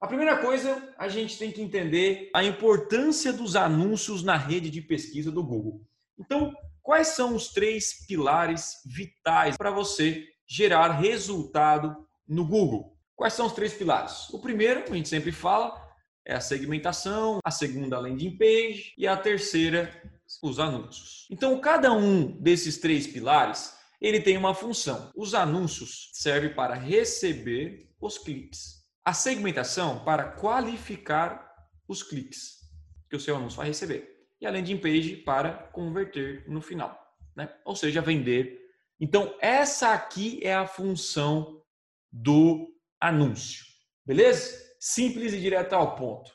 A primeira coisa, a gente tem que entender a importância dos anúncios na rede de pesquisa do Google. Então, quais são os três pilares vitais para você gerar resultado no Google? Quais são os três pilares? O primeiro, a gente sempre fala, é a segmentação, a segunda, a landing page e a terceira, os anúncios. Então, cada um desses três pilares, ele tem uma função. Os anúncios servem para receber os cliques a segmentação para qualificar os cliques que o seu anúncio vai receber. E a landing page para converter no final, né? Ou seja, vender. Então, essa aqui é a função do anúncio. Beleza? Simples e direto ao ponto.